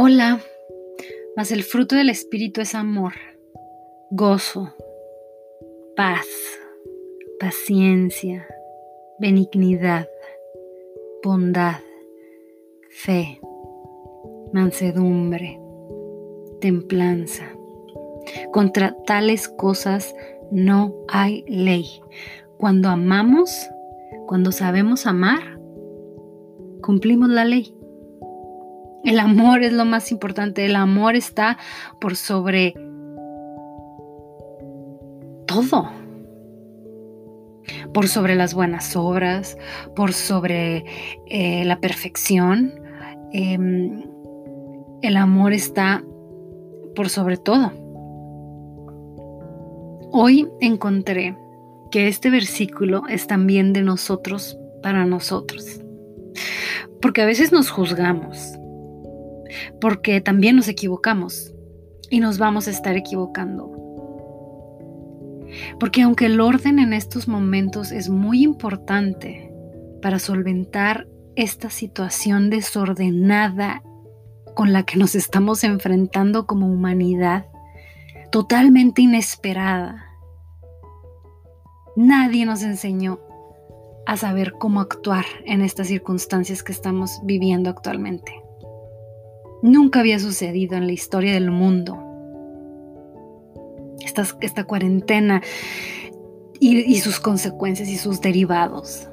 Hola, mas el fruto del Espíritu es amor, gozo, paz, paciencia, benignidad, bondad, fe, mansedumbre, templanza. Contra tales cosas no hay ley. Cuando amamos, cuando sabemos amar, cumplimos la ley. El amor es lo más importante. El amor está por sobre todo. Por sobre las buenas obras, por sobre eh, la perfección. Em, el amor está por sobre todo. Hoy encontré que este versículo es también de nosotros para nosotros. Porque a veces nos juzgamos, porque también nos equivocamos y nos vamos a estar equivocando. Porque aunque el orden en estos momentos es muy importante para solventar esta situación desordenada con la que nos estamos enfrentando como humanidad, totalmente inesperada, nadie nos enseñó a saber cómo actuar en estas circunstancias que estamos viviendo actualmente. Nunca había sucedido en la historia del mundo. Esta, esta cuarentena y, y sus consecuencias y sus derivados.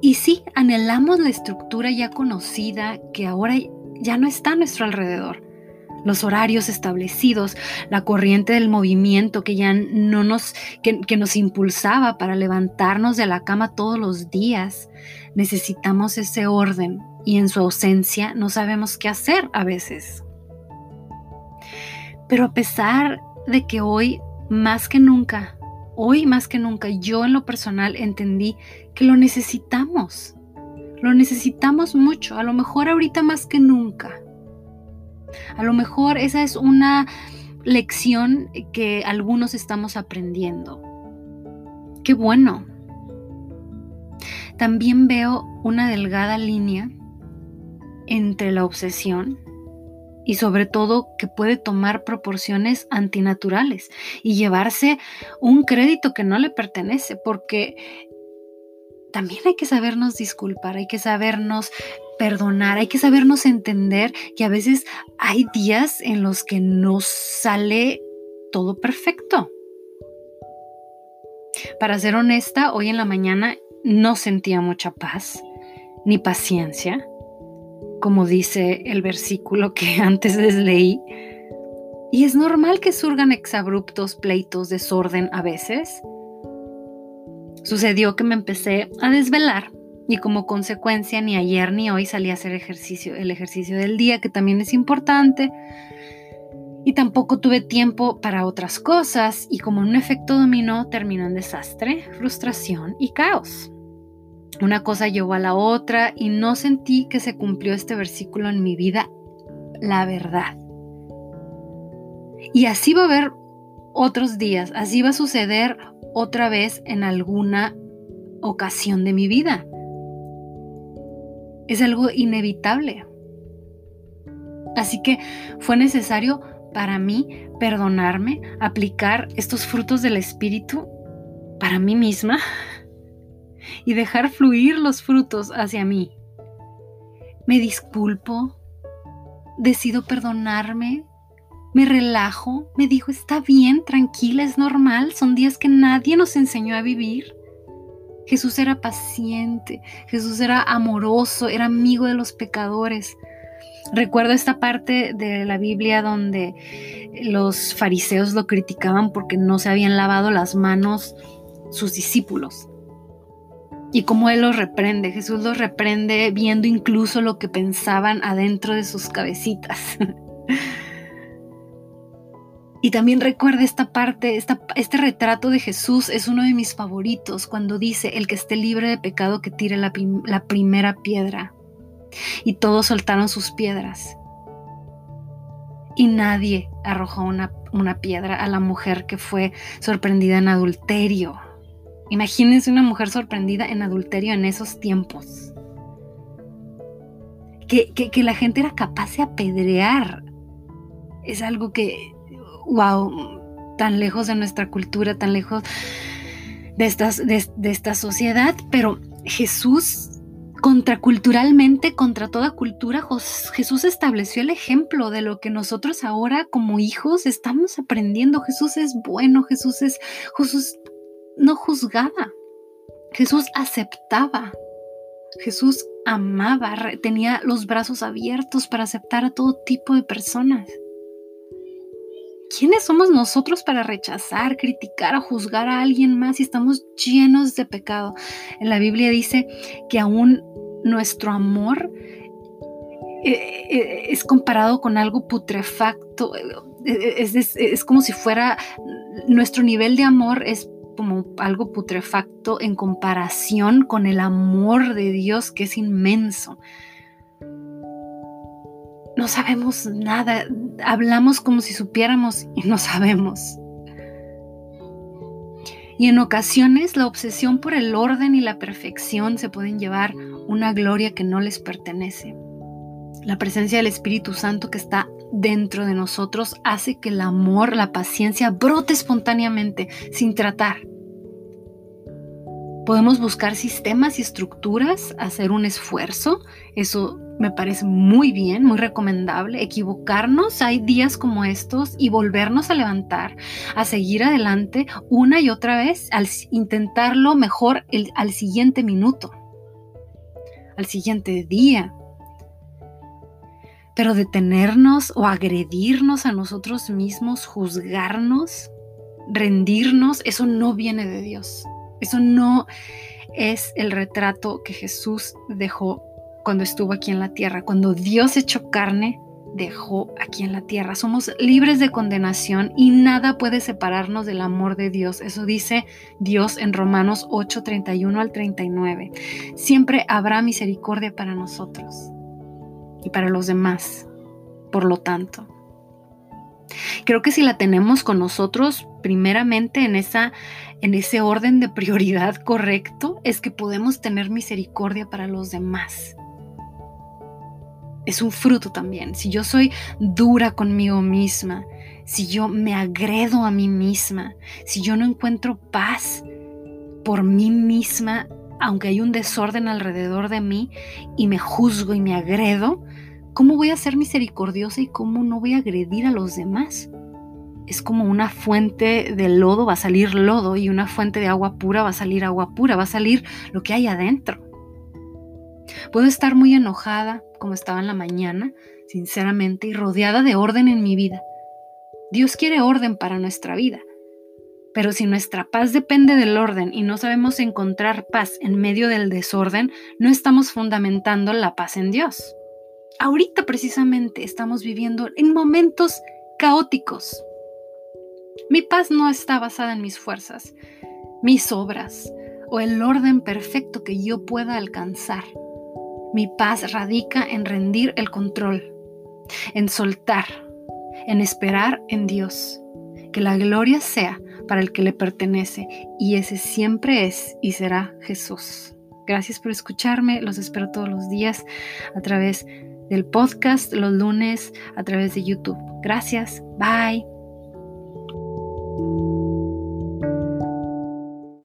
Y sí, anhelamos la estructura ya conocida que ahora ya no está a nuestro alrededor. Los horarios establecidos, la corriente del movimiento que ya no nos, que, que nos impulsaba para levantarnos de la cama todos los días. Necesitamos ese orden y en su ausencia no sabemos qué hacer a veces. Pero a pesar de que hoy más que nunca, hoy más que nunca, yo en lo personal entendí que lo necesitamos. Lo necesitamos mucho, a lo mejor ahorita más que nunca. A lo mejor esa es una lección que algunos estamos aprendiendo. Qué bueno. También veo una delgada línea entre la obsesión y sobre todo que puede tomar proporciones antinaturales y llevarse un crédito que no le pertenece, porque también hay que sabernos disculpar, hay que sabernos perdonar, hay que sabernos entender que a veces hay días en los que no sale todo perfecto. Para ser honesta, hoy en la mañana no sentía mucha paz ni paciencia como dice el versículo que antes les leí. Y es normal que surgan exabruptos, pleitos, desorden a veces. Sucedió que me empecé a desvelar y como consecuencia ni ayer ni hoy salí a hacer ejercicio, el ejercicio del día, que también es importante. Y tampoco tuve tiempo para otras cosas y como un efecto dominó terminó en desastre, frustración y caos. Una cosa llevó a la otra y no sentí que se cumplió este versículo en mi vida, la verdad. Y así va a haber otros días, así va a suceder otra vez en alguna ocasión de mi vida. Es algo inevitable. Así que fue necesario para mí perdonarme, aplicar estos frutos del Espíritu para mí misma y dejar fluir los frutos hacia mí. Me disculpo, decido perdonarme, me relajo, me dijo, está bien, tranquila, es normal, son días que nadie nos enseñó a vivir. Jesús era paciente, Jesús era amoroso, era amigo de los pecadores. Recuerdo esta parte de la Biblia donde los fariseos lo criticaban porque no se habían lavado las manos sus discípulos y cómo Él los reprende. Jesús los reprende viendo incluso lo que pensaban adentro de sus cabecitas. y también recuerda esta parte, este retrato de Jesús es uno de mis favoritos cuando dice, el que esté libre de pecado que tire la, primera piedra. Y todos soltaron sus piedras. Y nadie arrojó una, una piedra a la mujer que fue sorprendida en adulterio. Imagínense una mujer sorprendida en adulterio en esos tiempos. que, que, la gente era capaz de apedrear. Es algo que, wow, tan lejos de nuestra cultura, tan lejos de, estas, de esta sociedad, pero Jesús contraculturalmente, contra toda cultura, Jesús estableció el ejemplo de lo que nosotros ahora como hijos estamos aprendiendo. Jesús es bueno, Jesús es, Jesús no juzgaba, Jesús aceptaba, Jesús amaba, tenía los brazos abiertos para aceptar a todo tipo de personas. ¿Quiénes somos nosotros para rechazar, criticar o juzgar a alguien más si estamos llenos de pecado? En la Biblia dice que aún nuestro amor eh, eh, es comparado con algo putrefacto. Es, es, como si fuera nuestro nivel de amor es como algo putrefacto en comparación con el amor de Dios que es inmenso no sabemos nada, hablamos como si supiéramos y no sabemos. Y en ocasiones la obsesión por el orden y la perfección se pueden llevar una gloria que no les pertenece. La presencia del Espíritu Santo que está dentro de nosotros hace que el amor, la paciencia brote espontáneamente, sin tratar. Podemos buscar sistemas y estructuras, hacer un esfuerzo, eso me parece muy bien, muy recomendable. Equivocarnos, hay días como estos y volvernos a levantar, a seguir adelante una y otra vez, al intentarlo mejor al siguiente minuto, al siguiente día. Pero detenernos o agredirnos a nosotros mismos, juzgarnos, rendirnos, eso no viene de Dios. Eso no es el retrato que Jesús dejó cuando estuvo aquí en la tierra. Cuando Dios echó carne, dejó aquí en la tierra. Somos libres de condenación y nada puede separarnos del amor de Dios. Eso dice Dios en Romanos 8, 31 al 39. Siempre habrá misericordia para nosotros y para los demás. Por lo tanto, creo que si la tenemos con nosotros, primeramente en, esa, en ese orden de prioridad correcto, es que podemos tener misericordia para los demás es un fruto también. Si yo soy dura conmigo misma, si yo me agredo a mí misma, si yo no encuentro paz por mí misma, aunque hay un desorden alrededor de mí y me juzgo y me agredo, ¿cómo voy a ser misericordiosa y cómo no voy a agredir a los demás? Es como una fuente de lodo va a salir lodo y una fuente de agua pura va a salir agua pura, va a salir lo que hay adentro. Puedo estar muy enojada, como estaba en la mañana, sinceramente, y rodeada de orden en mi vida. Dios quiere orden para nuestra vida. Pero si nuestra paz depende del orden y no sabemos encontrar paz en medio del desorden, no estamos fundamentando la paz en Dios. Ahorita precisamente estamos viviendo en momentos caóticos. Mi paz no está basada en mis fuerzas, mis obras o el orden perfecto que yo pueda alcanzar. Mi paz radica en rendir el control, en soltar, en esperar en Dios. Que la gloria sea para el que le pertenece y ese siempre es y será Jesús. Gracias por escucharme, los espero todos los días a través del podcast, los lunes, a través de YouTube. Gracias, bye.